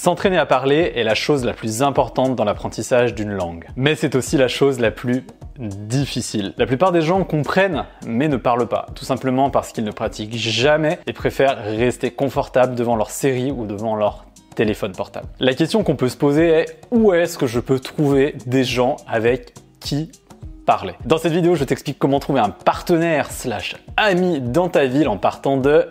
S'entraîner à parler est la chose la plus importante dans l'apprentissage d'une langue. Mais c'est aussi la chose la plus difficile. La plupart des gens comprennent mais ne parlent pas, tout simplement parce qu'ils ne pratiquent jamais et préfèrent rester confortables devant leur série ou devant leur téléphone portable. La question qu'on peut se poser est où est-ce que je peux trouver des gens avec qui parler? Dans cette vidéo, je t'explique comment trouver un partenaire slash ami dans ta ville en partant de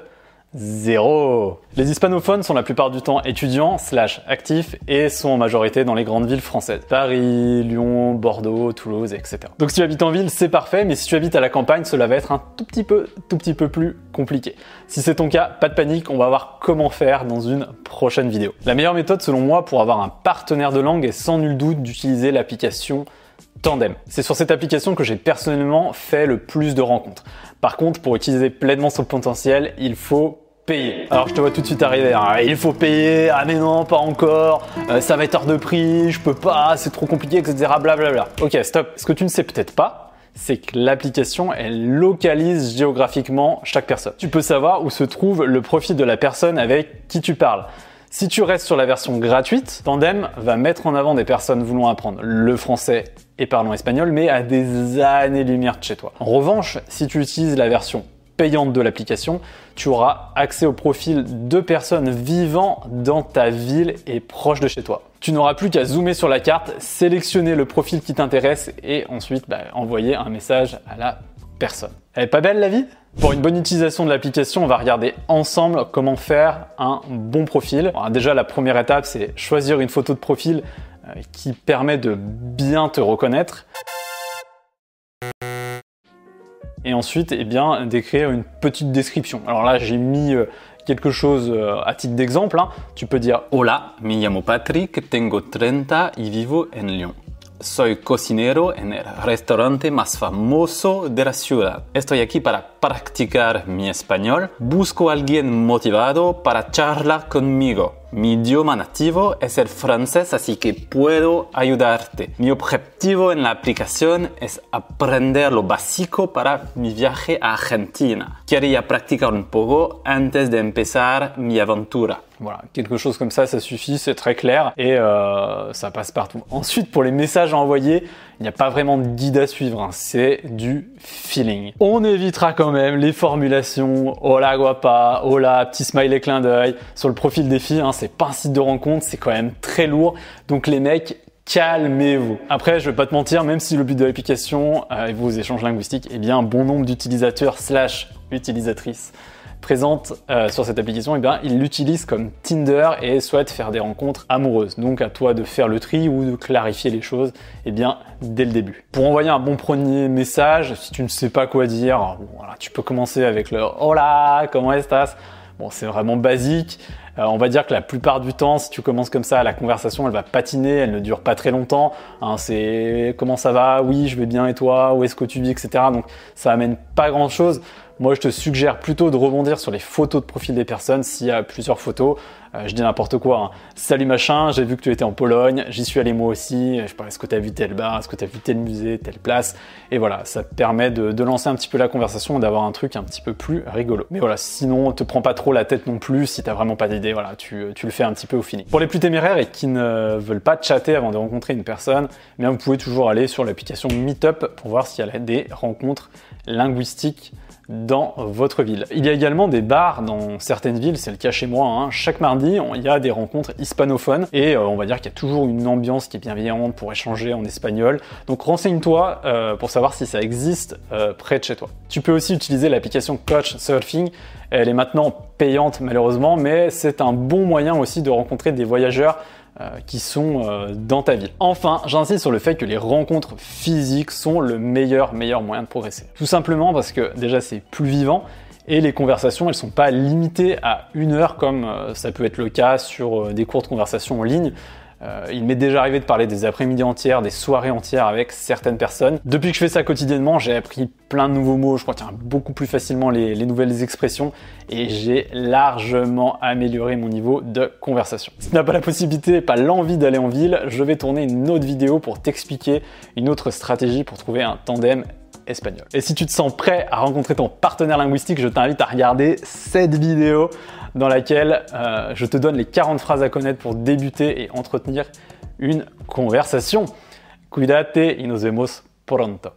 Zéro Les hispanophones sont la plupart du temps étudiants slash actifs et sont en majorité dans les grandes villes françaises. Paris, Lyon, Bordeaux, Toulouse, etc. Donc si tu habites en ville, c'est parfait, mais si tu habites à la campagne, cela va être un tout petit peu, tout petit peu plus compliqué. Si c'est ton cas, pas de panique, on va voir comment faire dans une prochaine vidéo. La meilleure méthode selon moi pour avoir un partenaire de langue est sans nul doute d'utiliser l'application Tandem. C'est sur cette application que j'ai personnellement fait le plus de rencontres. Par contre, pour utiliser pleinement son potentiel, il faut payer. Alors je te vois tout de suite arriver, hein. il faut payer, ah mais non, pas encore, euh, ça va être hors de prix, je peux pas, c'est trop compliqué, etc. Blablabla. Ok, stop. Ce que tu ne sais peut-être pas, c'est que l'application, elle localise géographiquement chaque personne. Tu peux savoir où se trouve le profil de la personne avec qui tu parles. Si tu restes sur la version gratuite, Tandem va mettre en avant des personnes voulant apprendre le français et parlant espagnol, mais à des années-lumière de chez toi. En revanche, si tu utilises la version payante de l'application, tu auras accès au profil de personnes vivant dans ta ville et proche de chez toi. Tu n'auras plus qu'à zoomer sur la carte, sélectionner le profil qui t'intéresse et ensuite bah, envoyer un message à la personne. Elle est pas belle la vie? Pour une bonne utilisation de l'application, on va regarder ensemble comment faire un bon profil. déjà, la première étape, c'est choisir une photo de profil euh, qui permet de bien te reconnaître et ensuite eh bien, d'écrire une petite description. Alors là, j'ai mis euh, quelque chose euh, à titre d'exemple. Hein. Tu peux dire Hola, me llamo Patrick, tengo 30 y vivo en Lyon. Soy cocinero en el restaurante más famoso de la ciudad. Estoy aquí para practicar mi español. Busco a alguien motivado para charlar conmigo. Mi idioma nativo es el francés, así que puedo ayudarte. Mi objetivo en la aplicación es aprender lo básico para mi viaje a Argentina. Quería practicar un poco antes de empezar mi aventura. Voilà, quelque chose comme ça, ça suffit, c'est très clair et euh, ça passe partout. Ensuite, pour les messages à envoyer, il n'y a pas vraiment de guide à suivre, hein. c'est du feeling. On évitera quand même les formulations hola guapa, hola, petit smiley clin d'œil sur le profil des filles. Hein. C'est pas un site de rencontre, c'est quand même très lourd. Donc les mecs, calmez-vous. Après, je vais pas te mentir, même si le but de l'application euh, et vos échanges linguistiques, eh bien, un bon nombre d'utilisateurs slash utilisatrices présente euh, sur cette application, eh bien, il l'utilise comme Tinder et souhaite faire des rencontres amoureuses. Donc à toi de faire le tri ou de clarifier les choses eh bien, dès le début. Pour envoyer un bon premier message, si tu ne sais pas quoi dire, voilà, tu peux commencer avec le Hola, comment estás Bon, c'est vraiment basique. Euh, on va dire que la plupart du temps, si tu commences comme ça, la conversation, elle va patiner, elle ne dure pas très longtemps. Hein, c'est comment ça va? Oui, je vais bien et toi? Où est-ce que tu vis? Etc. Donc ça amène pas grand-chose. Moi, je te suggère plutôt de rebondir sur les photos de profil des personnes s'il y a plusieurs photos. Euh, je dis n'importe quoi. Hein. Salut machin, j'ai vu que tu étais en Pologne, j'y suis allé moi aussi. Je sais pas, est-ce que tu as vu tel bar, est-ce que tu as vu tel musée, telle place? Et voilà, ça permet de, lancer un petit peu la conversation et d'avoir un truc un petit peu plus rigolo. Mais voilà, sinon, te prends pas trop la tête non plus si t'as vraiment pas d'idée. Voilà, tu, le fais un petit peu au fini. Pour les plus téméraires et qui ne veulent pas chatter avant de rencontrer une personne, eh bien vous pouvez toujours aller sur l'application Meetup pour voir s'il y a des rencontres linguistiques dans votre ville. Il y a également des bars dans certaines villes, c'est le cas chez moi. Hein. Chaque mardi, il y a des rencontres hispanophones et euh, on va dire qu'il y a toujours une ambiance qui est bienveillante pour échanger en espagnol. Donc renseigne-toi euh, pour savoir si ça existe euh, près de chez toi. Tu peux aussi utiliser l'application Coach Surfing. Elle est maintenant payante malheureusement, mais c'est un bon moyen aussi de rencontrer des voyageurs euh, qui sont euh, dans ta ville. Enfin, j'insiste sur le fait que les rencontres physiques sont le meilleur, meilleur moyen de progresser. Tout simplement parce que déjà c'est plus vivant et les conversations elles sont pas limitées à une heure comme euh, ça peut être le cas sur des courtes conversations en ligne. Euh, il m'est déjà arrivé de parler des après-midi entières, des soirées entières avec certaines personnes. Depuis que je fais ça quotidiennement, j'ai appris plein de nouveaux mots, je retiens beaucoup plus facilement les, les nouvelles expressions et j'ai largement amélioré mon niveau de conversation. Si tu n'as pas la possibilité, pas l'envie d'aller en ville, je vais tourner une autre vidéo pour t'expliquer une autre stratégie pour trouver un tandem espagnol. Et si tu te sens prêt à rencontrer ton partenaire linguistique, je t'invite à regarder cette vidéo dans laquelle euh, je te donne les 40 phrases à connaître pour débuter et entretenir une conversation. Cuídate y nos vemos pronto.